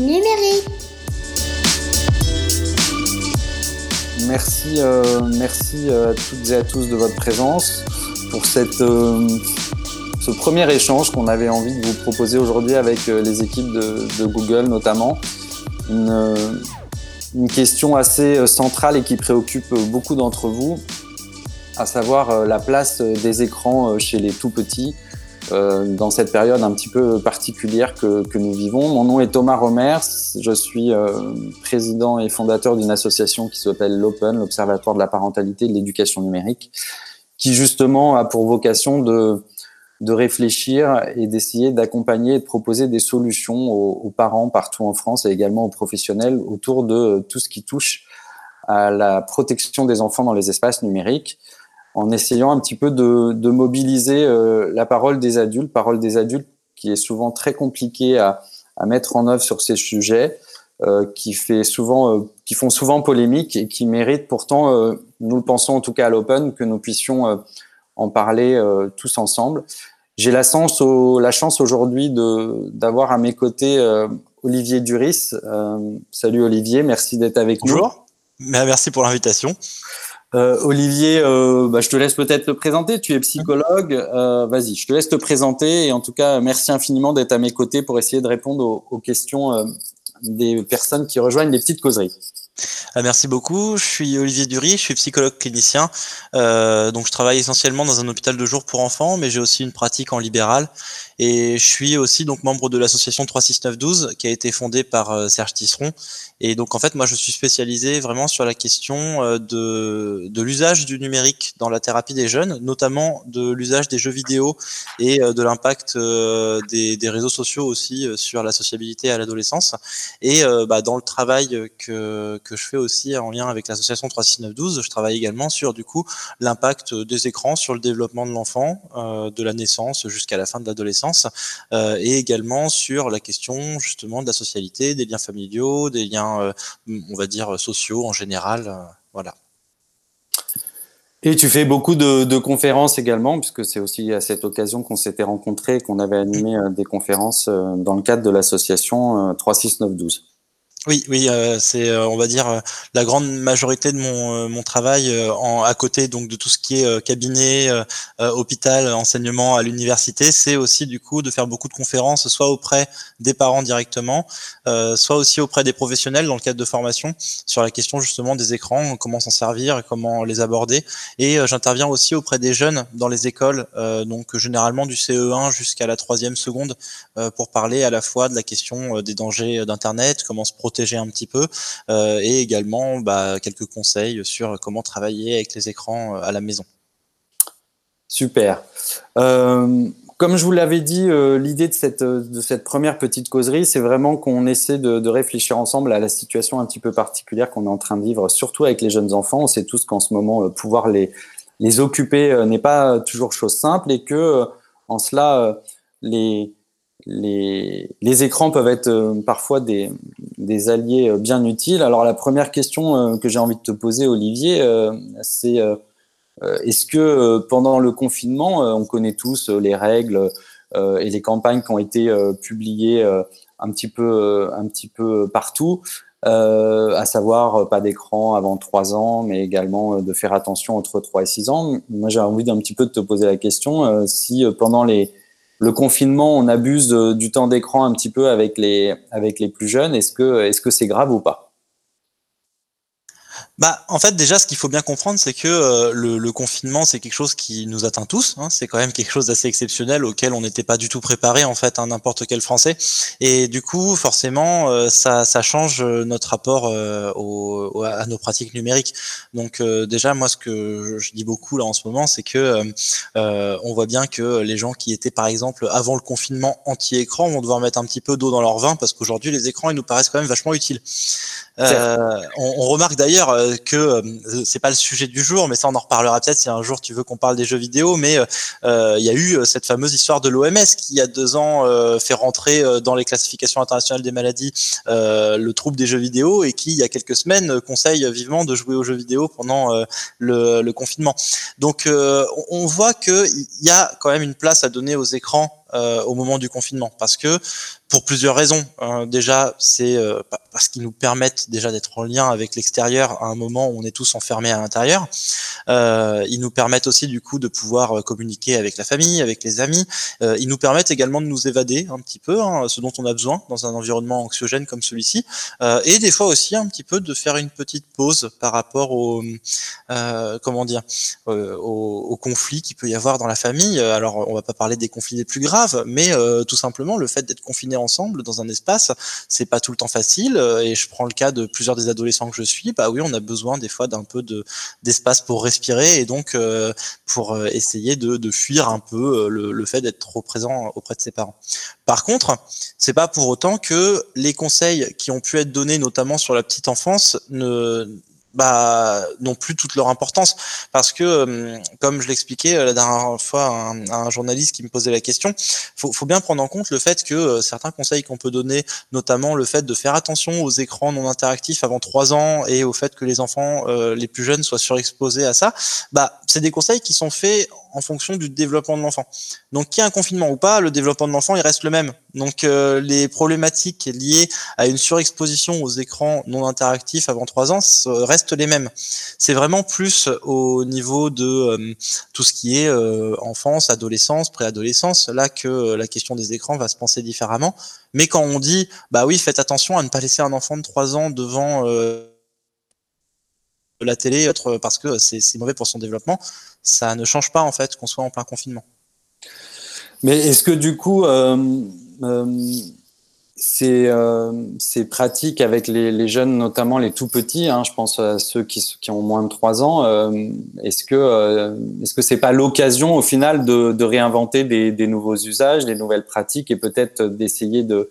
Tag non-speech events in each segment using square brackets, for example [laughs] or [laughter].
numérique. Merci, euh, merci à toutes et à tous de votre présence pour cette, euh, ce premier échange qu'on avait envie de vous proposer aujourd'hui avec euh, les équipes de, Google notamment. Une, question assez centrale et qui préoccupe beaucoup d'entre vous, à savoir la place des écrans chez les tout petits euh, dans cette période un petit peu particulière que, que, nous vivons. Mon nom est Thomas Romers, je suis euh, président et fondateur d'une association qui s'appelle l'Open, l'Observatoire de la parentalité et de l'éducation numérique, qui justement a pour vocation de, de réfléchir et d'essayer d'accompagner et de proposer des solutions aux, aux, parents partout en France et également aux professionnels autour de tout ce qui touche à la protection des enfants dans les espaces numériques en essayant un petit peu de, de mobiliser euh, la parole des adultes, parole des adultes qui est souvent très compliqué à, à mettre en œuvre sur ces sujets, euh, qui fait souvent, euh, qui font souvent polémique et qui méritent pourtant, euh, nous le pensons en tout cas à l'Open, que nous puissions euh, en parler tous ensemble. J'ai la chance, au, la chance aujourd'hui d'avoir à mes côtés Olivier Duris. salut Olivier, merci d'être avec nous. Bonjour. Merci pour l'invitation. Euh, Olivier, euh, bah, je te laisse peut-être te présenter. Tu es psychologue. Euh, Vas-y, je te laisse te présenter. Et en tout cas, merci infiniment d'être à mes côtés pour essayer de répondre aux, questions des personnes qui rejoignent les petites causeries. Ah, merci beaucoup. Je suis Olivier Dury, je suis psychologue clinicien. Donc, je travaille essentiellement dans un hôpital de jour pour enfants, mais j'ai aussi une pratique en libéral. Et je suis aussi donc membre de l'association 36912 qui a été fondée par euh, Serge Tisseron. Et donc, en fait, moi, je suis spécialisé vraiment sur la question euh, de, l'usage du numérique dans la thérapie des jeunes, notamment de l'usage des jeux vidéo et euh, de l'impact des, réseaux sociaux aussi sur la sociabilité à l'adolescence. Et bah, dans le travail que que je fais aussi en lien avec l'association 36912. Je travaille également sur du coup l'impact des écrans sur le développement de l'enfant, de la naissance jusqu'à la fin de l'adolescence, euh, et également sur la question justement de la socialité, des liens familiaux, des liens, euh, on va dire sociaux en général, euh, voilà. Et tu fais beaucoup de, de conférences également, puisque c'est aussi à cette occasion qu'on s'était rencontrés, qu'on avait animé des conférences dans le cadre de l'association 36912. Oui, oui, euh, c'est, euh, on va dire, euh, la grande majorité de mon, mon travail en, à côté donc de tout ce qui est cabinet, hôpital, enseignement à l'université, c'est aussi du coup de faire beaucoup de conférences, soit auprès des parents directement, soit aussi auprès des professionnels dans le cadre de formation sur la question justement des écrans, comment s'en servir, comment les aborder. Et j'interviens aussi auprès des jeunes dans les écoles, donc généralement du CE1 jusqu'à la troisième seconde, pour parler à la fois de la question des dangers d'Internet, comment se protéger protéger un petit peu euh, et également bah, quelques conseils sur comment travailler avec les écrans euh, à la maison. Super. Euh, comme je vous l'avais dit, l'idée de cette, de cette première petite causerie, c'est vraiment qu'on essaie de, de, réfléchir ensemble à la situation un petit peu particulière qu'on est en train de vivre, surtout avec les jeunes enfants. On sait tous qu'en ce moment, pouvoir les, les occuper n'est pas toujours chose simple et que, en cela, les, les, les, écrans peuvent être euh, parfois des, des, alliés euh, bien utiles. Alors la première question euh, que j'ai envie de te poser, Olivier, c'est est-ce que pendant le confinement, on connaît tous les règles et les campagnes qui ont été publiées un petit peu, un petit peu partout, à savoir pas d'écran avant 3 ans, mais également de faire attention entre 3 et 6 ans? Moi, j'ai envie d'un petit peu de te poser la question si pendant les le confinement, on abuse du temps d'écran un petit peu avec les, avec les plus jeunes. Est-ce que est-ce que c'est grave ou pas? Bah, en fait, déjà, ce qu'il faut bien comprendre, c'est que euh, le, le, confinement, c'est quelque chose qui nous atteint tous. Hein, c'est quand même quelque chose d'assez exceptionnel auquel on n'était pas du tout préparé, en fait, à n'importe quel Français. Et du coup, forcément, euh, ça, ça, change notre rapport euh, au, à nos pratiques numériques. Donc, euh, déjà, moi, ce que je dis beaucoup là en ce moment, c'est que euh, on voit bien que les gens qui étaient, par exemple, avant le confinement anti-écran, vont devoir mettre un petit peu d'eau dans leur vin parce qu'aujourd'hui, les écrans, ils nous paraissent quand même vachement utiles. On, on, remarque d'ailleurs euh, que euh, c'est pas le sujet du jour, mais ça on en reparlera peut-être si un jour tu veux qu'on parle des jeux vidéo. Mais euh, il y a eu cette fameuse histoire de l'OMS qui il y a deux ans fait rentrer dans les classifications internationales des maladies le trouble des jeux vidéo et qui il y a quelques semaines conseille vivement de jouer aux jeux vidéo pendant le, le, confinement. Donc on voit qu'il y a quand même une place à donner aux écrans euh, au moment du confinement parce que pour plusieurs raisons. Euh, déjà, c'est euh, parce qu'ils nous permettent déjà d'être en lien avec l'extérieur à un moment où on est tous enfermés à l'intérieur. Euh, ils nous permettent aussi du coup de pouvoir communiquer avec la famille, avec les amis. ils nous permettent également de nous évader un petit peu, hein, ce dont on a besoin dans un environnement anxiogène comme celui-ci, et des fois aussi un petit peu de faire une petite pause par rapport au comment dire au, au conflit qu'il peut y avoir dans la famille. Alors, on va pas parler des conflits les plus graves, mais tout simplement le fait d'être confiné ensemble dans un espace, c'est pas tout le temps facile. Euh, et je prends le cas de plusieurs des adolescents que je suis, bah oui, on a besoin des fois d'un peu de d'espace pour respirer et donc euh, pour euh, essayer de, fuir un peu le, le fait d'être trop présent auprès de ses parents. Par contre, c'est pas pour autant que les conseils qui ont pu être donnés, notamment sur la petite enfance, ne bah, n'ont plus toute leur importance. Parce que, euh, comme je l'expliquais euh, la dernière fois à un, journaliste qui me posait la question, faut, faut bien prendre en compte le fait que euh, certains conseils qu'on peut donner, notamment le fait de faire attention aux écrans non interactifs avant trois ans et au fait que les enfants les plus jeunes soient surexposés à ça, bah, c'est des conseils qui sont faits en fonction du développement de l'enfant. Donc, qu'il y ait un confinement ou pas, le développement de l'enfant, il reste le même. Donc, euh, les problématiques liées à une surexposition aux écrans non interactifs avant trois ans restent les mêmes. C'est vraiment plus au niveau de euh, tout ce qui est euh, enfance, adolescence, préadolescence, là que la question des écrans va se penser différemment. Mais quand on dit, bah oui, faites attention à ne pas laisser un enfant de trois ans devant la télé parce que c'est mauvais pour son développement, ça ne change pas en fait qu'on soit en plein confinement. Mais est-ce que du coup, euh, euh, euh, ces, pratiques avec les, jeunes, notamment les tout petits, hein, je pense à ceux qui, ont moins de 3 ans, est-ce que est-ce que c'est pas l'occasion au final de, réinventer des, nouveaux usages, des nouvelles pratiques et peut-être d'essayer de,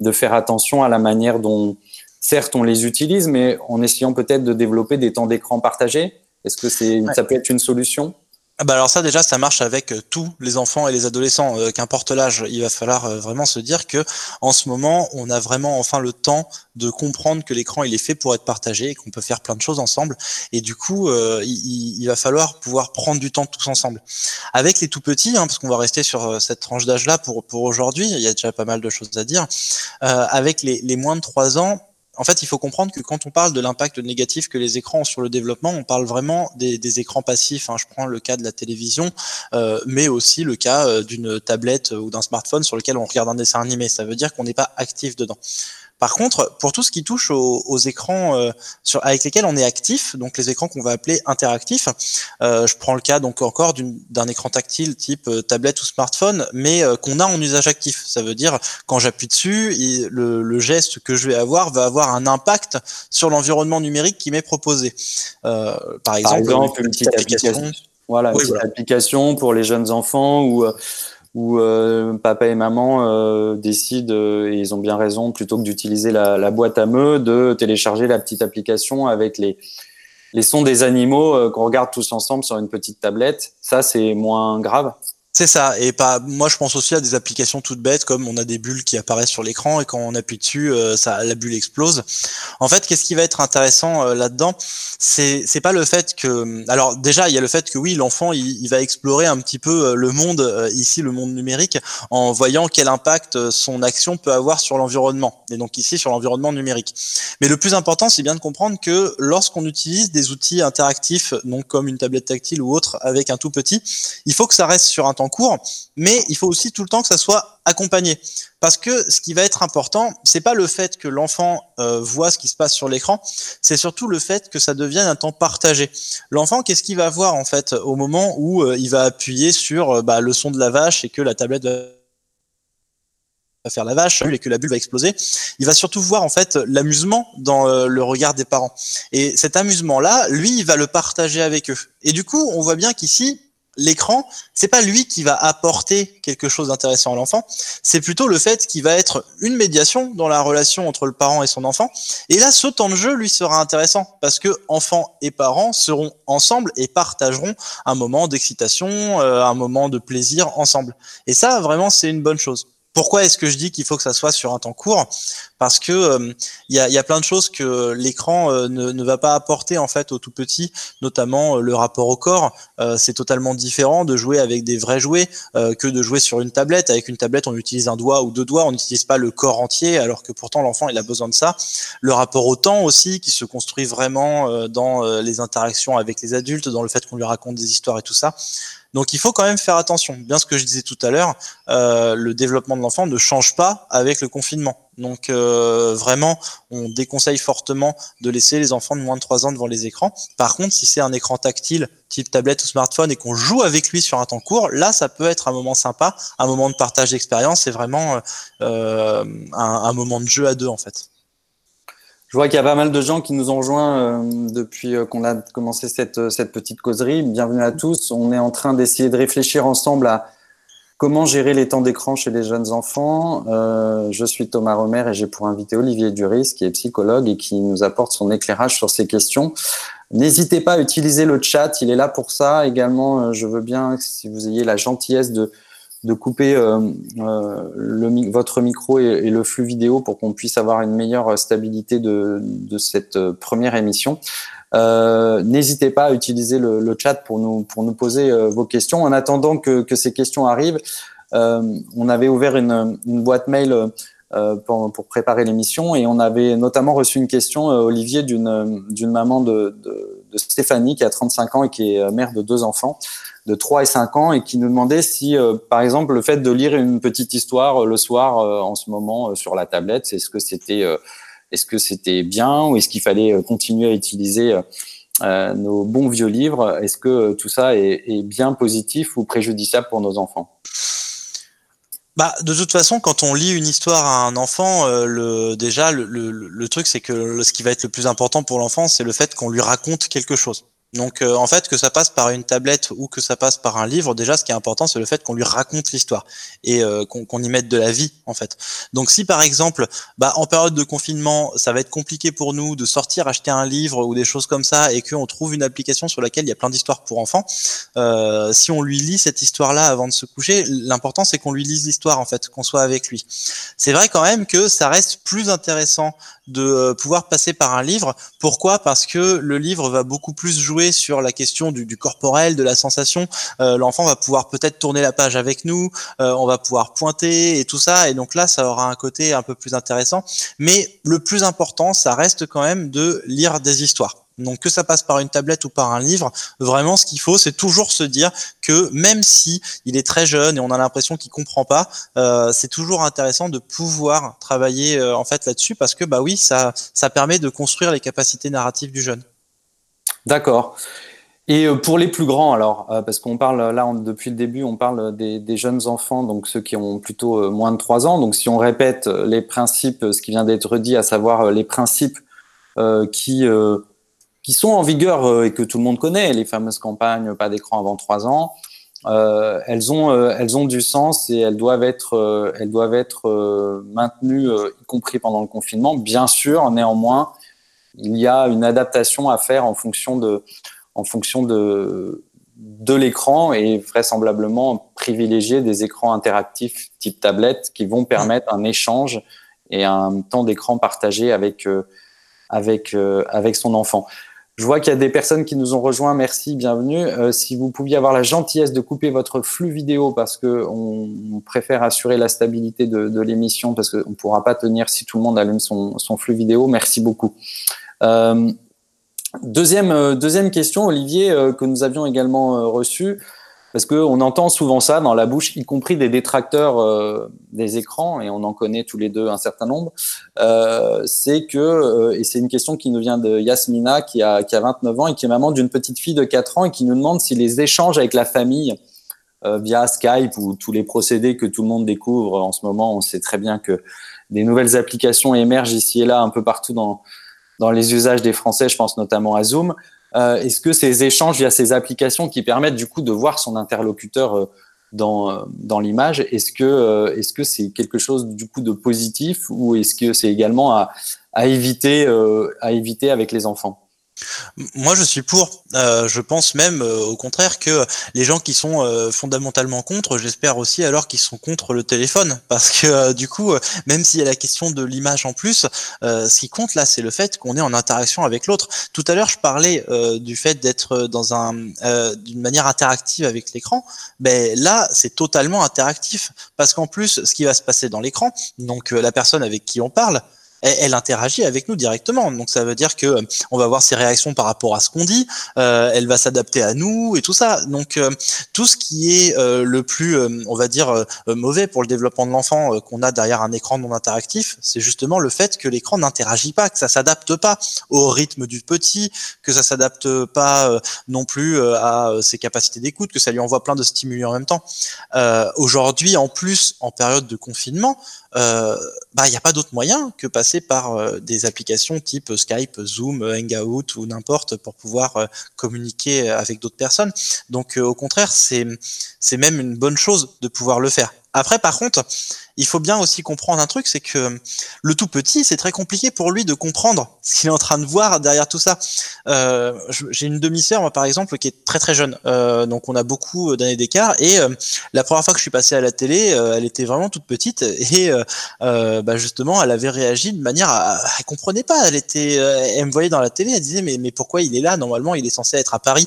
de faire attention à la manière dont, certes, on les utilise, mais en essayant peut-être de développer des temps d'écran partagés est-ce que c'est, ça peut être une solution? Ah bah alors ça déjà ça marche avec euh, tous les enfants et les adolescents, euh, qu'importe l'âge. Il va falloir euh, vraiment se dire que en ce moment on a vraiment enfin le temps de comprendre que l'écran il est fait pour être partagé et qu'on peut faire plein de choses ensemble. Et du coup il, il, va falloir pouvoir prendre du temps tous ensemble. Avec les tout petits, hein, parce qu'on va rester sur cette tranche d'âge là pour pour aujourd'hui. Il y a déjà pas mal de choses à dire. avec les, les moins de 3 ans, en fait, il faut comprendre que quand on parle de l'impact négatif que les écrans ont sur le développement, on parle vraiment des, écrans passifs. Hein. Je prends le cas de la télévision, euh, mais aussi le cas euh, d'une tablette ou d'un smartphone sur lequel on regarde un dessin animé. Ça veut dire qu'on n'est pas actif dedans. Par contre, pour tout ce qui touche aux, écrans euh, sur, avec lesquels on est actif, donc les écrans qu'on va appeler interactifs, euh, je prends le cas donc encore d'un écran tactile type euh, tablette ou smartphone, mais qu'on a en usage actif. Ça veut dire quand j'appuie dessus, le, le, geste que je vais avoir va avoir un impact sur l'environnement numérique qui m'est proposé. par exemple, une, petite, application. Voilà, une petite application pour les jeunes enfants ou où euh, papa et maman euh, décident, euh, et ils ont bien raison, plutôt que d'utiliser la, boîte à meux, de télécharger la petite application avec les, les sons des animaux qu'on regarde tous ensemble sur une petite tablette. Ça, c'est moins grave. C'est ça. Et pas, moi, je pense aussi à des applications toutes bêtes, comme on a des bulles qui apparaissent sur l'écran et quand on appuie dessus, euh, ça, la bulle explose. En fait, qu'est-ce qui va être intéressant euh, là-dedans C'est, c'est pas le fait que, alors déjà, il y a le fait que oui, l'enfant, il, va explorer un petit peu euh, le monde ici, le monde numérique, en voyant quel impact son action peut avoir sur l'environnement. Et donc ici, sur l'environnement numérique. Mais le plus important, c'est bien de comprendre que lorsqu'on utilise des outils interactifs, donc comme une tablette tactile ou autre, avec un tout petit, il faut que ça reste sur un temps en cours, mais il faut aussi tout le temps que ça soit accompagné. Parce que ce qui va être important, c'est pas le fait que l'enfant euh, voit ce qui se passe sur l'écran, c'est surtout le fait que ça devienne un temps partagé. L'enfant, qu'est-ce qu'il va voir en fait au moment où euh, il va appuyer sur euh, bah, le son de la vache et que la tablette va faire la vache et que la bulle va exploser, il va surtout voir en fait l'amusement dans le regard des parents. Et cet amusement-là, lui, il va le partager avec eux. Et du coup, on voit bien qu'ici, l'écran, c'est pas lui qui va apporter quelque chose d'intéressant à l'enfant, c'est plutôt le fait qu'il va être une médiation dans la relation entre le parent et son enfant. Et là, ce temps de jeu lui sera intéressant parce que enfant et parents seront ensemble et partageront un moment d'excitation, euh, un moment de plaisir ensemble. Et ça, vraiment, c'est une bonne chose. Pourquoi est-ce que je dis qu'il faut que ça soit sur un temps court? Parce que euh, il y, a, plein de choses que l'écran euh, ne, ne, va pas apporter en fait au tout petit, notamment euh, le rapport au corps. c'est totalement différent de jouer avec des vrais jouets que de jouer sur une tablette. Avec une tablette, on utilise un doigt ou deux doigts, on n'utilise pas le corps entier, alors que pourtant l'enfant il a besoin de ça. Le rapport au temps aussi, qui se construit vraiment dans les interactions avec les adultes, dans le fait qu'on lui raconte des histoires et tout ça. Donc il faut quand même faire attention. Bien ce que je disais tout à l'heure, euh, le développement de l'enfant ne change pas avec le confinement. Donc euh, vraiment, on déconseille fortement de laisser les enfants de moins de 3 ans devant les écrans. Par contre, si c'est un écran tactile type tablette ou smartphone et qu'on joue avec lui sur un temps court, là, ça peut être un moment sympa, un moment de partage d'expérience. C'est vraiment euh, un, un moment de jeu à deux en fait. Je vois qu'il y a pas mal de gens qui nous ont rejoints euh, depuis euh, qu'on a commencé cette, euh, cette petite causerie. Bienvenue à tous. On est en train d'essayer de réfléchir ensemble à comment gérer les temps d'écran chez les jeunes enfants. je suis Thomas Romer et j'ai pour inviter Olivier Duris, qui est psychologue et qui nous apporte son éclairage sur ces questions. N'hésitez pas à utiliser le chat, il est là pour ça. Également, je veux bien, si vous ayez la gentillesse de de couper euh, euh, votre micro et, le flux vidéo pour qu'on puisse avoir une meilleure stabilité de, de cette euh, première émission. N'hésitez pas à utiliser le, le, chat pour nous, pour nous poser vos questions. En attendant que, que ces questions arrivent, on avait ouvert une, une boîte mail pour, pour, préparer l'émission et on avait notamment reçu une question, Olivier, d'une maman de, de, de, Stéphanie qui a 35 ans et qui est mère de deux enfants de 3 et 5 ans et qui nous demandait si, euh, par exemple, le fait de lire une petite histoire euh, le soir euh, en ce moment sur la tablette, est-ce que c'était est-ce que c'était bien ou est-ce qu'il fallait continuer à utiliser nos bons vieux livres? Est-ce que tout ça est, est, bien positif ou préjudiciable pour nos enfants? Bah, de toute façon, quand on lit une histoire à un enfant, le, déjà, le, le, le truc, c'est que ce qui va être le plus important pour l'enfant, c'est le fait qu'on lui raconte quelque chose. Donc euh, en fait, que ça passe par une tablette ou que ça passe par un livre, déjà ce qui est important, c'est le fait qu'on lui raconte l'histoire et euh, qu'on y mette de la vie en fait. Donc si par exemple, bah, en période de confinement, ça va être compliqué pour nous de sortir acheter un livre ou des choses comme ça et qu'on trouve une application sur laquelle il y a plein d'histoires pour enfants, euh, si on lui lit cette histoire-là avant de se coucher, l'important c'est qu'on lui lise l'histoire en fait, qu'on soit avec lui. C'est vrai quand même que ça reste plus intéressant de euh, pouvoir passer par un livre. Pourquoi? Parce que le livre va beaucoup plus jouer sur la question du, corporel, de la sensation. Euh, L'enfant va pouvoir peut-être tourner la page avec nous, euh, on va pouvoir pointer et tout ça. Et donc là, ça aura un côté un peu plus intéressant. Mais le plus important, ça reste quand même de lire des histoires. Donc que ça passe par une tablette ou par un livre, vraiment ce qu'il faut, c'est toujours se dire que même si il est très jeune et on a l'impression qu'il comprend pas, euh, c'est toujours intéressant de pouvoir travailler euh, en fait là-dessus parce que bah oui, ça ça permet de construire les capacités narratives du jeune. D'accord. Et euh, pour les plus grands, alors, parce qu'on parle là depuis le début, on parle des, des, jeunes enfants, donc ceux qui ont plutôt moins de 3 ans. Donc, si on répète les principes, ce qui vient d'être dit, à savoir les principes qui qui sont en vigueur euh, et que tout le monde connaît, les fameuses campagnes pas d'écran avant trois ans, euh, elles ont euh, elles ont du sens et elles doivent être elles doivent être maintenues y compris pendant le confinement. Bien sûr, néanmoins, il y a une adaptation à faire en fonction de en fonction de de l'écran et vraisemblablement privilégier des écrans interactifs type tablette qui vont permettre un échange et un temps d'écran partagé avec avec avec son enfant. Je vois qu'il y a des personnes qui nous ont rejoints. Merci, bienvenue. Euh, si vous pouviez avoir la gentillesse de couper votre flux vidéo parce que on, préfère assurer la stabilité de, l'émission parce qu'on ne pourra pas tenir si tout le monde allume son, flux vidéo. Merci beaucoup. Euh, deuxième, euh, deuxième question, Olivier, que nous avions également reçue. Parce qu'on entend souvent ça dans la bouche, y compris des détracteurs euh, des écrans, et on en connaît tous les deux un certain nombre, euh, c'est que, euh, et c'est une question qui nous vient de Yasmina, qui a, qui a 29 ans et qui est maman d'une petite fille de 4 ans, et qui nous demande si les échanges avec la famille euh, via Skype ou tous les procédés que tout le monde découvre en ce moment, on sait très bien que des nouvelles applications émergent ici et là un peu partout dans, dans les usages des Français, je pense notamment à Zoom. Euh, est-ce que ces échanges via ces applications qui permettent du coup de voir son interlocuteur euh, dans, euh, dans l'image, est-ce que est-ce que c'est quelque chose du coup de positif ou est-ce que c'est également à, à éviter à éviter avec les enfants? Moi, je suis pour. Euh, je pense même, euh, au contraire, que les gens qui sont euh, fondamentalement contre, j'espère aussi alors qu'ils sont contre le téléphone, parce que du coup, même s'il y a la question de l'image en plus, ce qui compte là, c'est le fait qu'on est en interaction avec l'autre. Tout à l'heure, je parlais du fait d'être dans un d'une manière interactive avec l'écran. Ben là, c'est totalement interactif, parce qu'en plus, ce qui va se passer dans l'écran, donc la personne avec qui on parle elle, interagit avec nous directement. Donc ça veut dire que euh, on va voir ses réactions par rapport à ce qu'on dit, euh, elle va s'adapter à nous et tout ça. Donc euh, tout ce qui est le plus, on va dire, mauvais pour le développement de l'enfant qu'on a derrière un écran non interactif, c'est justement le fait que l'écran n'interagit pas, que ça s'adapte pas au rythme du petit, que ça s'adapte pas non plus à ses capacités d'écoute, que ça lui envoie plein de stimuli en même temps. Aujourd'hui, en plus, en période de confinement, euh, bah il n'y a pas d'autre moyen que passer par euh, des applications type Skype, Zoom, Hangout ou n'importe pour pouvoir euh, communiquer avec d'autres personnes. Donc au contraire, c'est c'est même une bonne chose de pouvoir le faire. Après, par contre, il faut bien aussi comprendre un truc, c'est que le tout petit, c'est très compliqué pour lui de comprendre [laughs] ce qu'il est en train de voir derrière tout ça. Euh, J'ai une demi-sœur, moi, par exemple, qui est très très jeune, euh, donc on a beaucoup d'années d'écart. Et euh, la première fois que je suis passé à la télé, euh, elle était vraiment toute petite et euh, bah justement, elle avait réagi de manière, à, elle comprenait pas. Elle était, elle me voyait dans la télé, elle disait mais mais pourquoi il est là? Normalement, il est censé être à Paris.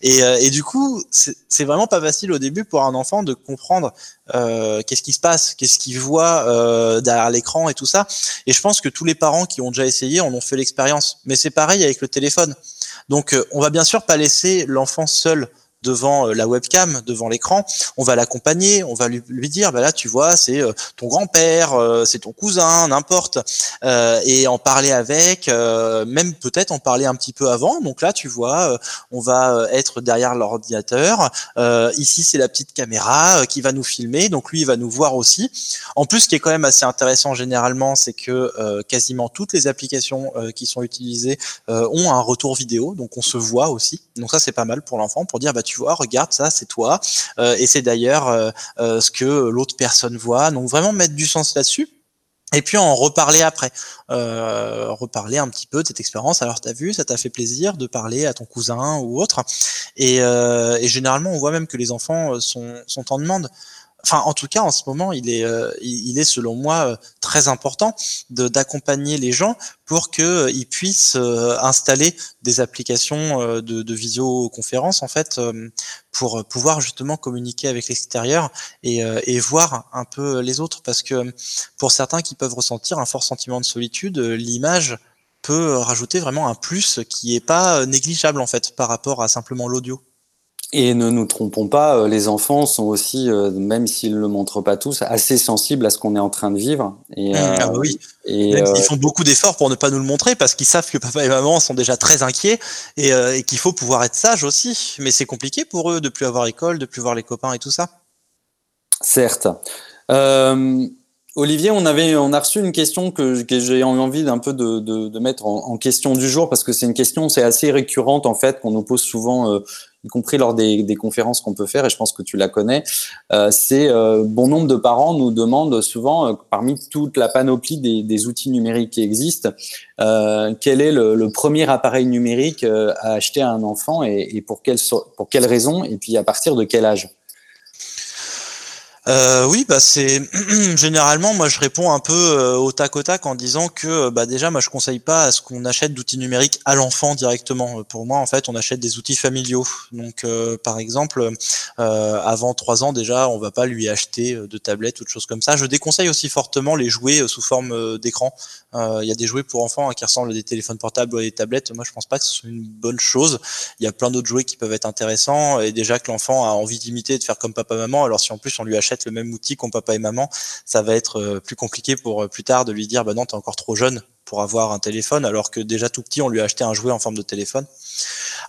Et, et du coup, c'est vraiment pas facile au début pour un enfant de comprendre qu'est-ce qui se passe, qu'est-ce ce qu'ils euh, derrière l'écran et tout ça. Et je pense que tous les parents qui ont déjà essayé en ont fait l'expérience. Mais c'est pareil avec le téléphone. Donc, euh, on va bien sûr pas laisser l'enfant seul devant euh, la webcam, devant l'écran, on va l'accompagner, on va lui, lui, dire, bah là tu vois, c'est euh, ton grand-père, euh, c'est ton cousin, n'importe, et en parler avec, même peut-être en parler un petit peu avant. Donc là, tu vois, on va être derrière l'ordinateur. ici, c'est la petite caméra qui va nous filmer, donc lui, il va nous voir aussi. En plus, ce qui est quand même assez intéressant généralement, c'est que quasiment toutes les applications qui sont utilisées ont un retour vidéo, donc on se voit aussi. Donc ça, c'est pas mal pour l'enfant pour dire, bah tu vois, regarde ça, c'est toi. Euh, et c'est d'ailleurs euh, euh, ce que l'autre personne voit. Donc vraiment mettre du sens là-dessus. Et puis en reparler après, reparler un petit peu de cette expérience. Alors t'as vu, ça t'a fait plaisir de parler à ton cousin ou autre. Et, généralement, on voit même que les enfants sont en demande enfin en tout cas en ce moment il est euh, il est selon moi euh, très important d'accompagner les gens pour que euh, puissent installer des applications de, de visioconférence en fait pour pouvoir justement communiquer avec l'extérieur et, et voir un peu les autres parce que pour certains qui peuvent ressentir un fort sentiment de solitude l'image peut rajouter vraiment un plus qui est pas négligeable en fait par rapport à simplement l'audio. Et ne nous trompons pas, euh, les enfants sont aussi, euh, même s'ils ne le montrent pas tous, assez sensibles à ce qu'on est en train de vivre. Et, mmh, ah bah oui. Euh, ils font beaucoup d'efforts pour ne pas nous le montrer parce qu'ils savent que papa et maman sont déjà très inquiets et, et qu'il faut pouvoir être sage aussi. Mais c'est compliqué pour eux de plus avoir école, de plus voir les copains et tout ça. Certes. Euh, Olivier, on avait, on a reçu une question que, que j'ai envie d'un peu de, de, de, mettre en, en, question du jour parce que c'est une question, c'est assez récurrente en fait qu'on nous pose souvent euh, y compris lors des, des conférences qu'on peut faire, et je pense que tu la connais, euh, c'est euh, bon nombre de parents nous demandent souvent, euh, parmi toute la panoplie des, outils numériques qui existent, quel est le, premier appareil numérique à acheter à un enfant et, et pour, quelle, pour quelle raison, et puis à partir de quel âge euh, oui, bah c'est [clears throat] généralement moi je réponds un peu euh, au tac au tac en disant que bah déjà moi je conseille pas à ce qu'on achète d'outils numériques à l'enfant directement. Pour moi en fait on achète des outils familiaux. Donc euh, par exemple euh, avant trois ans déjà on va pas lui acheter de tablettes ou de choses comme ça. Je déconseille aussi fortement les jouets sous forme d'écran. Il y a des jouets pour enfants hein, qui ressemblent à des téléphones portables ou à des tablettes. Moi je pense pas que ce soit une bonne chose. Il y a plein d'autres jouets qui peuvent être intéressants et déjà que l'enfant a envie d'imiter de faire comme papa maman. Alors si en plus on lui achète le même outil qu'ont papa et maman, ça va être euh, plus compliqué pour euh, plus tard de lui dire bah non, t'es encore trop jeune pour avoir un téléphone, alors que déjà tout petit, on lui a acheté un jouet en forme de téléphone.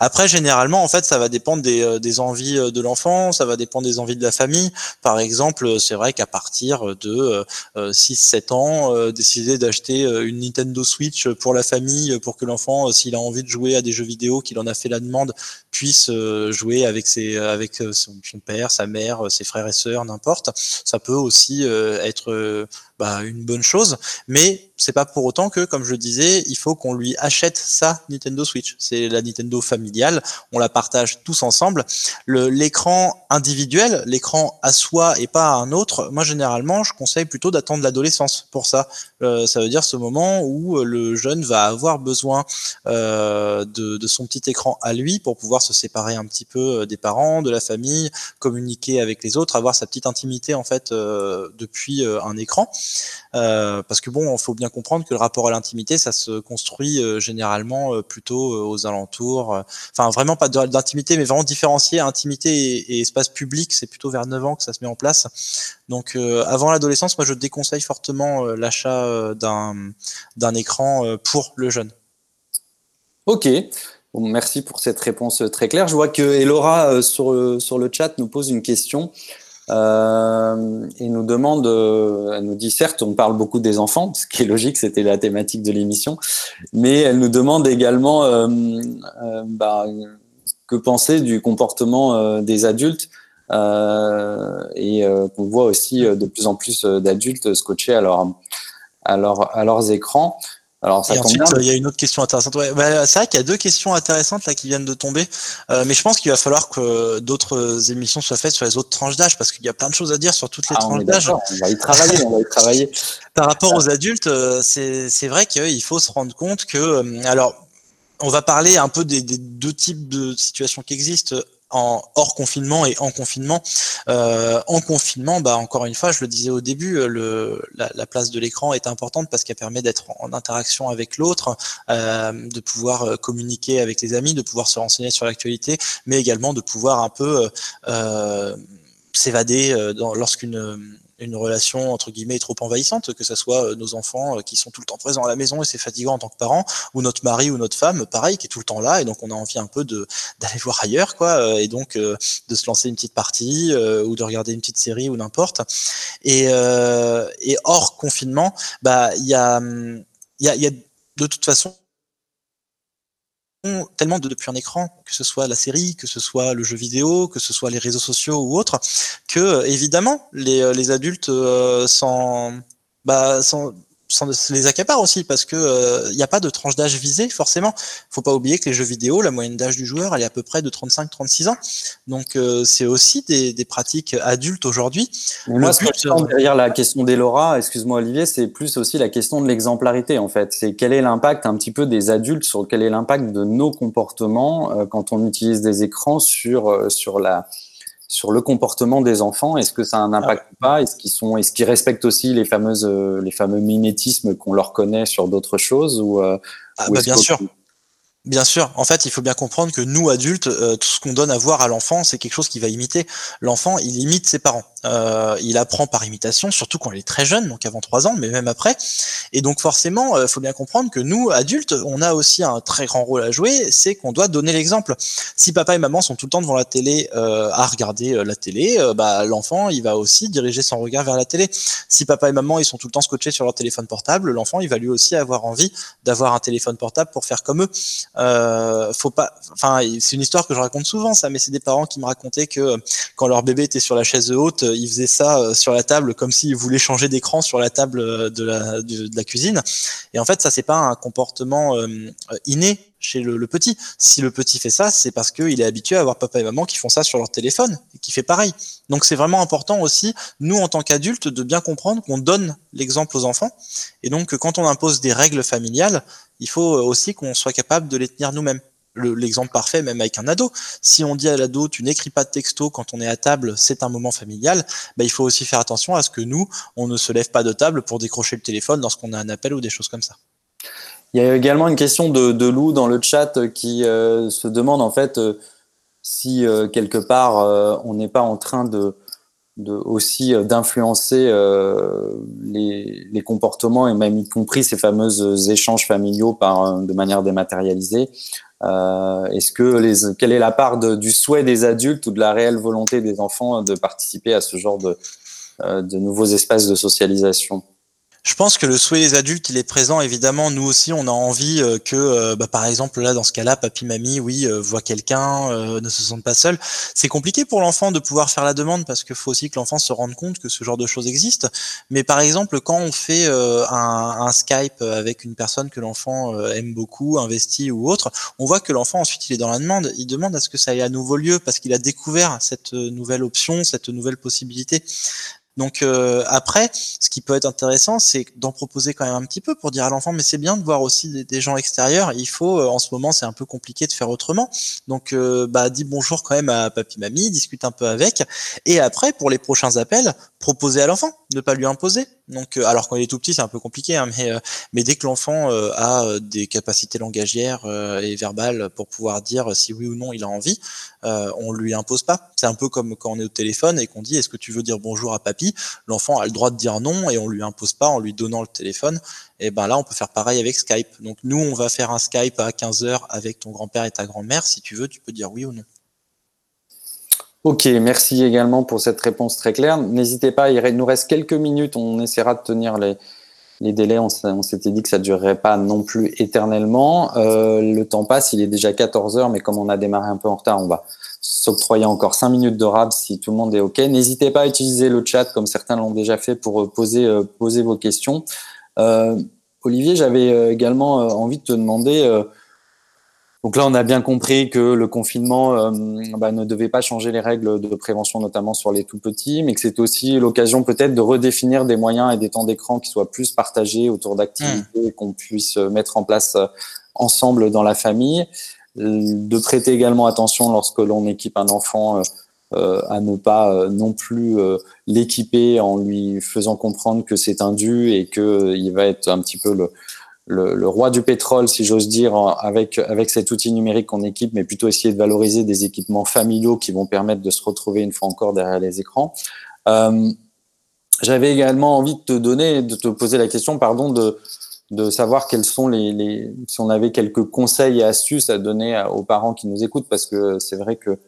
Après, généralement, en fait, ça va dépendre des, euh, des envies de l'enfant, ça va dépendre des envies de la famille. Par exemple, c'est vrai qu'à partir de 6-7 ans, décider d'acheter une Nintendo Switch pour la famille, pour que l'enfant, s'il a envie de jouer à des jeux vidéo, qu'il en a fait la demande, puisse jouer avec ses, avec son, son, père, sa mère, ses frères et sœurs, n'importe. Ça peut aussi être bah, une bonne chose, mais c'est pas pour autant que, comme je le disais, il faut qu'on lui achète sa Nintendo Switch. C'est la Nintendo familiale, on la partage tous ensemble. L'écran individuel, l'écran à soi et pas à un autre, moi généralement, je conseille plutôt d'attendre l'adolescence pour ça. Euh, ça veut dire ce moment où le jeune va avoir besoin euh, de, de, son petit écran à lui pour pouvoir se séparer un petit peu euh, des parents, de la famille, communiquer avec les autres, avoir sa petite intimité en fait euh, depuis euh, un écran. Parce que bon, il faut bien comprendre que le rapport à l'intimité, ça se construit généralement plutôt aux alentours. Enfin, vraiment pas d'intimité, mais vraiment différencier intimité et, espace public. C'est plutôt vers 9 ans que ça se met en place. Donc, avant l'adolescence, moi, je déconseille fortement l'achat d'un d'un écran pour le jeune. Ok. Merci pour cette réponse très claire. Je vois que Elora sur, sur le chat nous pose une question. Euh, et nous demande, euh, elle nous dit certes, on parle beaucoup des enfants, ce qui est logique, c'était la thématique de l'émission, mais elle nous demande également euh, euh bah, que penser du comportement euh, des adultes et qu'on voit aussi de plus en plus d'adultes scotchés à, leur, à, leur, à leurs écrans. Alors, ça et ensuite, il y a une autre question intéressante. Ouais, bah, c'est vrai qu'il y a deux questions intéressantes là qui viennent de tomber, euh, mais je pense qu'il va falloir que d'autres émissions soient faites sur les autres tranches d'âge parce qu'il y a plein de choses à dire sur toutes les ah, tranches d'âge. On va y travailler, on va y travailler. [laughs] Par rapport aux adultes, euh, c'est vrai qu'il faut se rendre compte que, euh, alors, on va parler un peu des, des deux types de situations qui existent en hors confinement et en confinement. Euh, en confinement, bah encore une fois, je le disais au début, euh, le, la, la place de l'écran est importante parce qu'elle permet d'être en interaction avec l'autre, euh, de pouvoir euh, communiquer avec les amis, de pouvoir se renseigner sur l'actualité, mais également de pouvoir un peu euh, s'évader lorsqu'une une relation entre guillemets trop envahissante, que ce soit euh, nos enfants euh, qui sont tout le temps présents à la maison et c'est fatigant en tant que parents, ou notre mari ou notre femme, pareil, qui est tout le temps là et donc on a envie un peu de [laughs] d'aller voir ailleurs, quoi, euh, et donc de se lancer une petite partie ou de regarder une petite série ou n'importe. Et, et hors confinement, bah il y a il y a, y a de toute façon tellement de, depuis un écran, que ce soit la série, que ce soit le jeu vidéo, que ce soit les réseaux sociaux ou autres, que évidemment les, euh, adultes euh, sans, bah, sans, les accapare aussi parce que il euh, n'y a pas de tranche d'âge visée forcément. Faut pas oublier que les jeux vidéo, la moyenne d'âge du joueur, elle est à peu près de 35-36 ans. Donc euh, c'est aussi des, des, pratiques adultes aujourd'hui. Moi, ce que je pense derrière la question d'Elora, excuse-moi Olivier, c'est plus aussi la question de l'exemplarité en fait. C'est quel est l'impact un petit peu des adultes sur quel est l'impact de nos comportements euh, quand on utilise des écrans sur sur la sur le comportement des enfants. Est-ce que ça a un impact ou pas? Est-ce qu'ils sont, est-ce qu'ils respectent aussi les fameuses, euh, les fameux mimétismes qu'on leur connaît sur d'autres choses ou, euh, ah, bah, Bien sûr. Bien sûr, en fait, il faut bien comprendre que nous, adultes, euh, tout ce qu'on donne à voir à l'enfant, c'est quelque chose qui va imiter. L'enfant, il imite ses parents. Euh, il apprend par imitation, surtout quand il est très jeune, donc avant trois ans, mais même après. Et donc forcément, il euh, faut bien comprendre que nous, adultes, on a aussi un très grand rôle à jouer, c'est qu'on doit donner l'exemple. Si papa et maman sont tout le temps devant la télé à regarder la télé, bah, l'enfant, il va aussi diriger son regard vers la télé. Si papa et maman, ils sont tout le temps scotchés sur leur téléphone portable, l'enfant, il va lui aussi avoir envie d'avoir un téléphone portable pour faire comme eux. Euh, faut pas, enfin, c'est une histoire que je raconte souvent, ça, mais c'est des parents qui me racontaient que euh, quand leur bébé était sur la chaise haute, ils faisaient ça euh, sur la table comme s'ils voulaient changer d'écran sur la table de la, de, la cuisine. Et en fait, ça, c'est pas un comportement inné chez le, petit. Si le petit fait ça, c'est parce qu'il est habitué à avoir papa et maman qui font ça sur leur téléphone et qui fait pareil. Donc c'est vraiment important aussi, nous en tant qu'adultes, de bien comprendre qu'on donne l'exemple aux enfants. Et donc quand on impose des règles familiales, il faut aussi qu'on soit capable de les tenir nous-mêmes. L'exemple parfait, même avec un ado. Si on dit à l'ado, tu n'écris pas de texto quand on est à table, c'est un moment familial, bah, il faut aussi faire attention à ce que nous, on ne se lève pas de table pour décrocher le téléphone lorsqu'on a un appel ou des choses comme ça. Il y a également une question de, Lou dans le chat qui euh, se demande en fait euh, si euh, quelque part on n'est pas en train de, aussi d'influencer les, comportements et même y compris ces fameux échanges familiaux par de manière dématérialisée. Est-ce que les, quelle est la part du souhait des adultes ou de la réelle volonté des enfants de participer à ce genre de nouveaux espaces de socialisation? Je pense que le souhait des adultes, il est présent. Évidemment, nous aussi, on a envie euh, que, euh, bah, par exemple, là, dans ce cas-là, papy, mamie, oui, euh, voit quelqu'un, ne se sentent pas seuls. C'est compliqué pour l'enfant de pouvoir faire la demande parce qu'il faut aussi que l'enfant se rende compte que ce genre de choses existe. Mais par exemple, quand on fait un, un, Skype avec une personne que l'enfant aime beaucoup, investit ou autre, on voit que l'enfant ensuite, il est dans la demande. Il demande à ce que ça ait à nouveau lieu parce qu'il a découvert cette nouvelle option, cette nouvelle possibilité. Donc euh, après, ce qui peut être intéressant, c'est d'en proposer quand même un petit peu pour dire à l'enfant, mais c'est bien de voir aussi des, gens extérieurs. Il faut, euh, en ce moment, c'est un peu compliqué de faire autrement. Donc, euh, bah, dis bonjour quand même à papy, mamie, discute un peu avec. Et après, pour les prochains appels, proposer à l'enfant, ne pas lui imposer. Donc, euh, alors quand il est tout petit, c'est un peu compliqué, hein, mais, mais dès que l'enfant a des capacités langagières et verbales pour pouvoir dire si oui ou non il a envie, on lui impose pas. C'est un peu comme quand on est au téléphone et qu'on dit est-ce que tu veux dire bonjour à papy? L'enfant a le droit de dire non et on lui impose pas en lui donnant le téléphone. Et ben là, on peut faire pareil avec Skype. Donc nous, on va faire un Skype à 15 heures avec ton grand-père et ta grand-mère. Si tu veux, tu peux dire oui ou non. Ok, merci également pour cette réponse très claire. N'hésitez pas, il nous reste quelques minutes, on essaiera de tenir les, les délais. On, s'était dit que ça ne durerait pas non plus éternellement. Euh, le temps passe, il est déjà 14 heures, mais comme on a démarré un peu en retard, on va s'octroyer encore 5 minutes de rab si tout le monde est OK. N'hésitez pas à utiliser le chat comme certains l'ont déjà fait pour euh, poser, euh, poser vos questions. Olivier, j'avais également envie de te demander donc là, on a bien compris que le confinement euh, bah, ne devait pas changer les règles de prévention, notamment sur les tout petits, mais que c'est aussi l'occasion peut-être de redéfinir des moyens et des temps d'écran qui soient plus partagés autour d'activités mmh. qu'on puisse mettre en place euh, ensemble dans la famille, de prêter également attention lorsque l'on équipe un enfant euh, à ne pas non plus l'équiper en lui faisant comprendre que c'est un dû et qu'il va être un petit peu le, le, roi du pétrole, si j'ose dire, avec, avec cet outil numérique qu'on équipe, mais plutôt essayer de valoriser des équipements familiaux qui vont permettre de se retrouver une fois encore derrière les écrans. Euh, J'avais également envie de te donner, de te poser la question, pardon, de, de savoir quels sont les, si on avait quelques conseils et astuces à donner aux parents qui nous écoutent, parce que c'est vrai que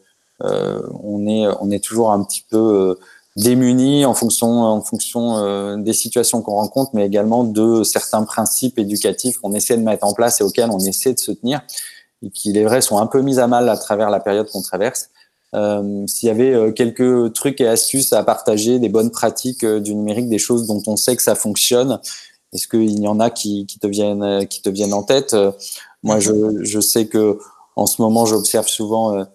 euh, on est, on est toujours un petit peu euh, démunis en fonction, en fonction euh, des situations qu'on rencontre, mais également de certains principes éducatifs qu'on essaie de mettre en place et auxquels on essaie de se tenir, et qui, il est vrai, sont un peu mis à mal à travers la période qu'on traverse. Euh, S'il y avait euh, quelques trucs et astuces à partager, des bonnes pratiques euh, du numérique, des choses dont on sait que ça fonctionne, est-ce qu'il y en a qui, qui, te viennent, qui te viennent en tête? Moi, je, je, sais que en ce moment, j'observe souvent,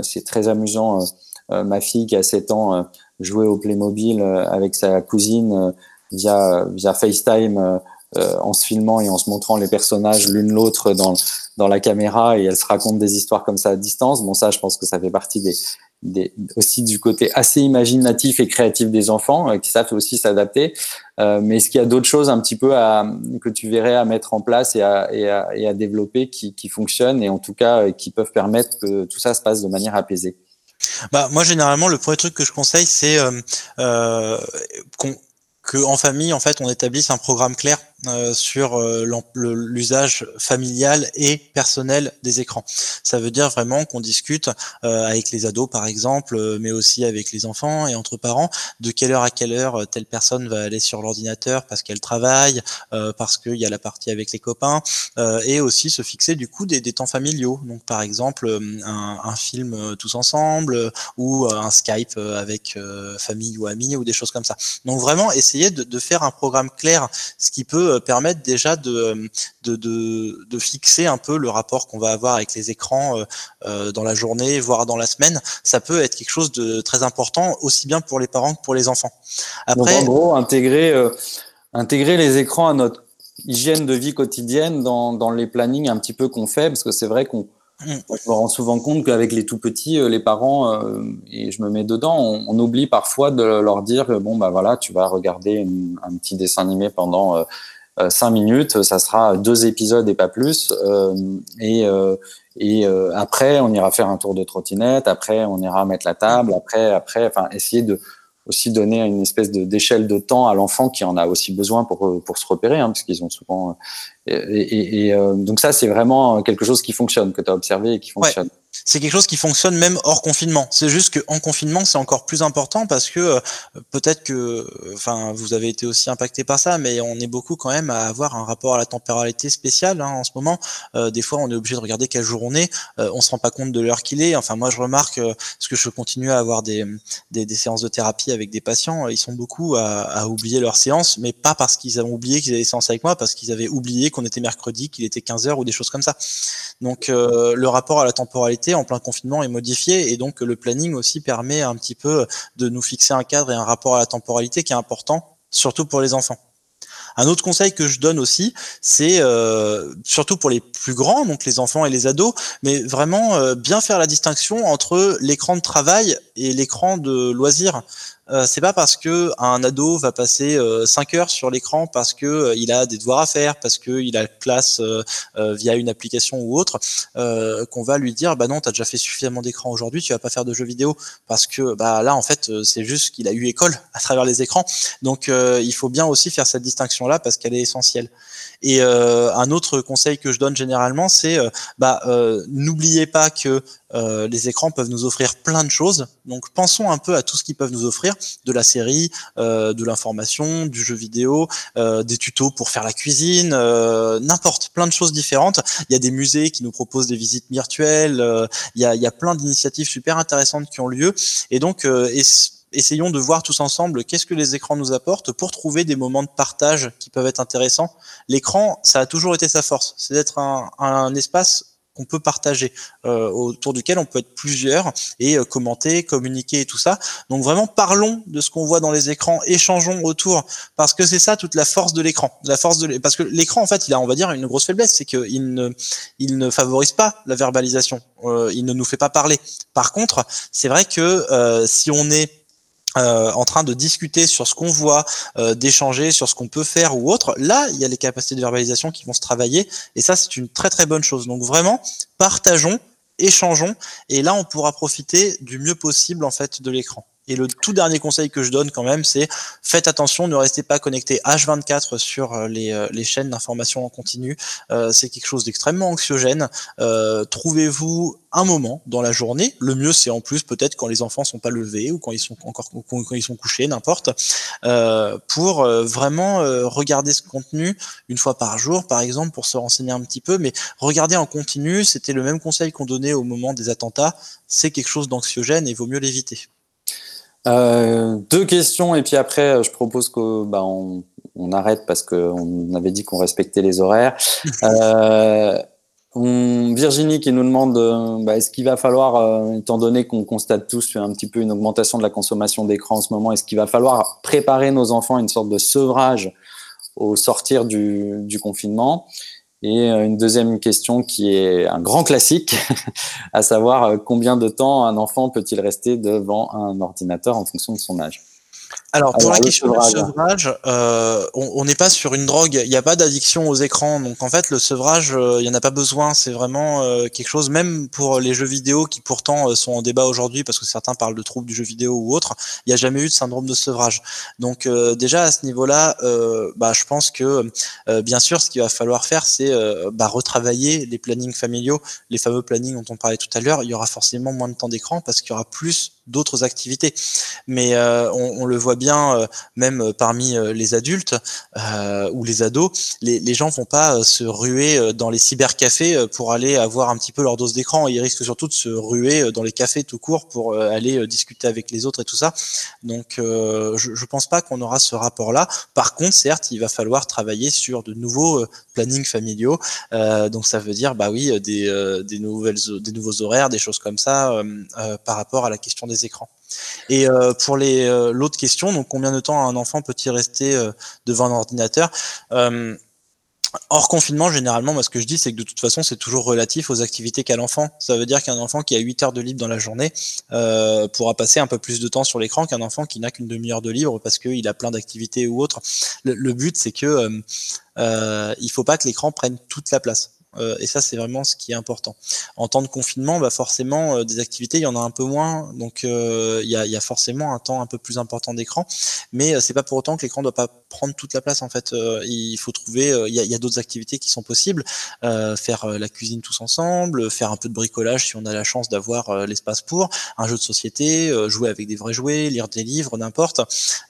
c'est très amusant, ma fille qui a 7 ans jouer au Playmobil euh, avec sa cousine euh, via, via FaceTime euh, en se filmant et en se montrant les personnages l'une l'autre dans, dans la caméra et elle se raconte des histoires comme ça à distance. Bon, ça, je pense que ça fait partie des, des, aussi du côté assez imaginatif et créatif des enfants qui savent aussi s'adapter. Euh, mais est-ce qu'il y a d'autres choses un petit peu à, que tu verrais à mettre en place et à, et à, et à développer qui, qui fonctionnent et en tout cas qui peuvent permettre que tout ça se passe de manière apaisée? Bah, moi, généralement, le premier truc que je conseille, c'est euh, euh, que en famille, en fait, on établisse un programme clair euh, sur euh, l'usage familial et personnel des écrans. Ça veut dire vraiment qu'on discute euh, avec les ados, par exemple, mais aussi avec les enfants et entre parents, de quelle heure à quelle heure telle personne va aller sur l'ordinateur parce qu'elle travaille, parce qu'il y a la partie avec les copains, et aussi se fixer du coup des, des temps familiaux. Donc, par exemple, un, un, film tous ensemble ou un Skype avec famille ou amis ou des choses comme ça. Donc, vraiment essayer de, de faire un programme clair, ce qui peut euh, permettre déjà de, de, de, fixer un peu le rapport qu'on va avoir avec les écrans euh, euh, dans la journée, voire dans la semaine. Ça peut être quelque chose de très important, aussi bien pour les parents que pour les enfants. Après, en gros, intégrer, intégrer les écrans à notre hygiène de vie quotidienne dans, dans les plannings un petit peu qu'on fait, parce que c'est vrai qu'on mm. je me rends souvent compte qu'avec les tout petits, les parents, et je me mets dedans, on, oublie parfois de leur dire bon bah voilà, tu vas regarder un petit dessin animé pendant euh, cinq minutes, ça sera deux épisodes et pas plus. Euh, et euh, et après, on ira faire un tour de trottinette. Après, on ira mettre la table. Après, après, enfin, essayer de aussi donner une espèce de d'échelle de temps à l'enfant qui en a aussi besoin pour pour se repérer, hein, parce qu'ils ont souvent et, et, et donc ça c'est vraiment quelque chose qui fonctionne que tu as observé et qui fonctionne. C'est quelque chose qui fonctionne même hors confinement. C'est juste qu'en confinement, c'est encore plus important parce que euh, peut-être que, enfin, vous avez été aussi impacté par ça, mais on est beaucoup quand même à avoir un rapport à la temporalité spéciale hein, en ce moment. Euh, des fois, on est obligé de regarder quel jour on est. Euh, on se rend pas compte de l'heure qu'il est. Enfin, moi, je remarque parce que je continue à avoir des, des, des, séances de thérapie avec des patients. Ils sont beaucoup à, à oublier leurs séances, mais pas parce qu'ils ont oublié qu'ils avaient des séances avec moi, parce qu'ils avaient oublié qu'on était mercredi, qu'il était 15 heures ou des choses comme ça. Donc, le rapport à la temporalité en plein confinement est modifié et donc le planning aussi permet un petit peu de nous fixer un cadre et un rapport à la temporalité qui est important, surtout pour les enfants. Un autre conseil que je donne aussi, c'est euh, surtout pour les plus grands, donc les enfants et les ados, mais vraiment euh, bien faire la distinction entre l'écran de travail et l'écran de loisir. Euh, c'est pas parce que un ado va passer 5 euh, heures sur l'écran parce que euh, il a des devoirs à faire, parce que il a classe via une application ou autre, qu'on va lui dire bah non, tu as déjà fait suffisamment d'écran aujourd'hui, tu vas pas faire de jeux vidéo parce que bah là en fait c'est juste qu'il a eu école [laughs] à travers les écrans. Donc il faut bien aussi faire cette distinction là parce qu'elle est essentielle. Et un autre conseil que je donne généralement, c'est bah n'oubliez pas que euh, les écrans peuvent nous offrir plein de choses. Donc pensons un peu à tout ce qu'ils peuvent nous offrir, de la série, euh, de l'information, du jeu vidéo, euh, des tutos pour faire la cuisine, n'importe, plein de choses différentes. Il y a des musées qui nous proposent des visites virtuelles, il y, a, il y a plein d'initiatives super intéressantes qui ont lieu. Et donc, essayons de voir tous ensemble qu'est-ce que les écrans nous apportent pour trouver des moments de partage qui peuvent être intéressants. L'écran, ça a toujours été sa force, c'est d'être un, un espace qu'on peut partager, euh, autour duquel on peut être plusieurs et euh, commenter, communiquer et tout ça. Donc vraiment parlons de ce qu'on voit dans les écrans, échangeons autour, parce que c'est ça toute la force de l'écran. La force de parce que l'écran en fait il a on va dire une grosse faiblesse, c'est qu'il ne il ne favorise pas la verbalisation, euh, il ne nous fait pas parler. Par contre, c'est vrai que si on est euh, en train de discuter sur ce qu'on voit, euh, d'échanger sur ce qu'on peut faire ou autre, là, il y a les capacités de verbalisation qui vont se travailler, et ça, c'est une très très bonne chose. Donc vraiment, partageons, échangeons, et là, on pourra profiter du mieux possible en fait de l'écran. Et le tout dernier conseil que je donne quand même, c'est faites attention, ne restez pas connecté H24 sur euh, les, euh, les chaînes d'information en continu. Euh, c'est quelque chose d'extrêmement anxiogène. Euh, Trouvez-vous un moment dans la journée. Le mieux, c'est en plus peut-être quand les enfants sont pas levés ou quand ils sont encore quand ils sont couchés, n'importe, euh, pour vraiment regarder ce contenu une fois par jour, par exemple, pour se renseigner un petit peu. Mais regarder en continu, c'était le même conseil qu'on donnait au moment des attentats. C'est quelque chose d'anxiogène et vaut mieux l'éviter. Euh, deux questions et puis après je propose que bah, on, on arrête parce qu'on avait dit qu'on respectait les horaires. [laughs] Euh, on, Virginie qui nous demande euh, bah, est-ce qu'il va falloir, euh, étant donné qu'on constate tous un petit peu une augmentation de la consommation d'écran en ce moment, est-ce qu'il va falloir préparer nos enfants à une sorte de sevrage au sortir du, du confinement? Et euh, une deuxième question qui est un grand classique, [laughs] à savoir euh, combien de temps un enfant peut-il rester devant un ordinateur en fonction de son âge? Alors, pour la question du sevrage, euh, on n'est pas sur une drogue, il n'y a pas d'addiction aux écrans. Donc, en fait, le sevrage, euh, il n'y en a pas besoin. C'est vraiment euh, quelque chose, même pour les jeux vidéo qui pourtant sont en débat aujourd'hui, parce que certains parlent de troubles du jeu vidéo ou autre, il n'y a jamais eu de syndrome de sevrage. Donc, déjà, à ce niveau-là, bah, je pense que, bien sûr, ce qu'il va falloir faire, c'est bah, retravailler les plannings familiaux, les fameux plannings dont on parlait tout à l'heure. Il y aura forcément moins de temps d'écran parce qu'il y aura plus d'autres activités. Mais euh, on, le voit bien, euh, même euh, parmi les adultes ou les ados, les, les gens vont pas se ruer dans les cybercafés pour aller avoir un petit peu leur dose d'écran. Ils risquent surtout de se ruer dans les cafés tout court pour aller discuter avec les autres et tout ça. Donc, je, je pense pas qu'on aura ce rapport-là. Par contre, certes, il va falloir travailler sur de nouveaux plannings familiaux. donc, ça veut dire, bah oui, des nouvelles, des nouveaux horaires, des choses comme ça par rapport à la question des écrans. Et euh, pour les euh, l'autre question, donc combien de temps un enfant peut-il rester euh, devant un ordinateur Hors confinement, généralement, moi, ce que je dis, c'est que de toute façon, c'est toujours relatif aux activités qu'a l'enfant. Ça veut dire qu'un enfant qui a 8 heures de libre dans la journée pourra passer un peu plus de temps sur l'écran qu'un enfant qui n'a qu'une demi-heure de libre parce qu'il a plein d'activités ou autres. Le, but, c'est que il faut pas que l'écran prenne toute la place. Et ça c'est vraiment ce qui est important. En temps de confinement, bah forcément des activités il y en a un peu moins, donc il y a, forcément un temps un peu plus important d'écran, mais c'est pas pour autant que l'écran doit pas prendre toute la place en fait. il faut trouver, il y a d'autres activités qui sont possibles, faire la cuisine tous ensemble, faire un peu de bricolage si on a la chance d'avoir l'espace pour, un jeu de société, jouer avec des vrais jouets, lire des livres, n'importe.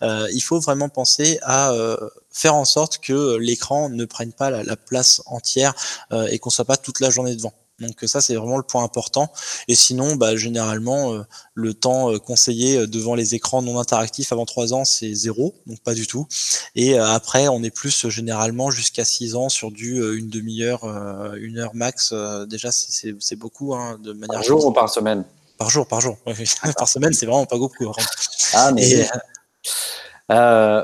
il faut vraiment penser à faire en sorte que l'écran ne prenne pas la, place entière euh, et qu'on soit pas toute la journée devant. Donc ça c'est vraiment le point important. Et sinon, bah, généralement, euh, le temps euh, conseillé devant les écrans non interactifs avant 3 ans, c'est zéro, donc pas du tout. Et après, on est plus généralement jusqu'à 6 ans sur du une demi-heure, une heure max. déjà, c'est beaucoup hein, de manière. Par jour ou par semaine? Par jour, par jour. [laughs] par semaine, c'est vraiment pas beaucoup. Ah mais.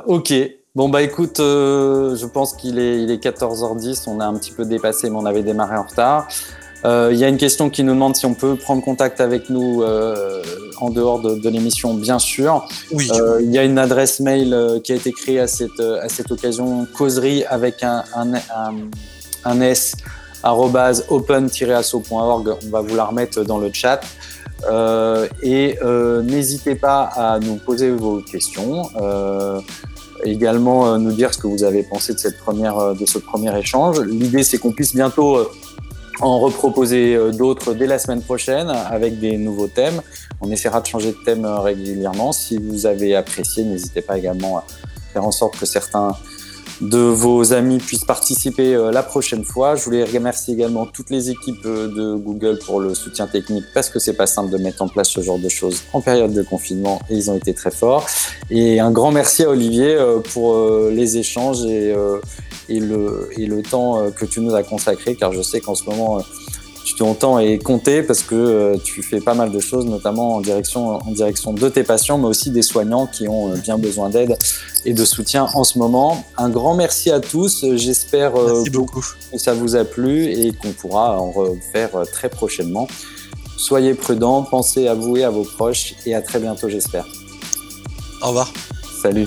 ok, Bon bah écoute, euh, je pense qu'il est, il est 14h10, on a un petit peu dépassé mais on avait démarré en retard. Euh, il y a une question qui nous demande si on peut prendre contact avec nous euh, en dehors de, de l'émission, bien sûr. Oui. il y a une adresse mail qui a été créée à cette, à cette occasion, causerie avec un, un, un, un s open-asso.org. On va vous la remettre dans le chat. Euh, et euh, n'hésitez pas à nous poser vos questions. Euh, également euh, nous dire ce que vous avez pensé de cette première euh, de ce premier échange. L'idée c'est qu'on puisse bientôt euh, en reproposer d'autres dès la semaine prochaine avec des nouveaux thèmes. On essaiera de changer de thème régulièrement. Si vous avez apprécié, n'hésitez pas également à faire en sorte que certains de vos amis puissent participer euh, la prochaine fois. Je voulais remercier également toutes les équipes euh, de Google pour le soutien technique parce que c'est pas simple de mettre en place ce genre de choses en période de confinement et ils ont été très forts. Et un grand merci à Olivier euh, pour les échanges et, le, et le temps que tu nous as consacré car je sais qu'en ce moment ton temps est compté parce que euh, tu fais pas mal de choses, notamment en direction, en direction de tes patients, mais aussi des soignants qui ont euh, bien besoin d'aide et de soutien en ce moment. Un grand merci à tous. J'espère euh, que ça vous a plu et qu'on pourra en refaire très prochainement. Soyez prudents, pensez à vous et à vos proches et à très bientôt, j'espère. Au revoir. Salut.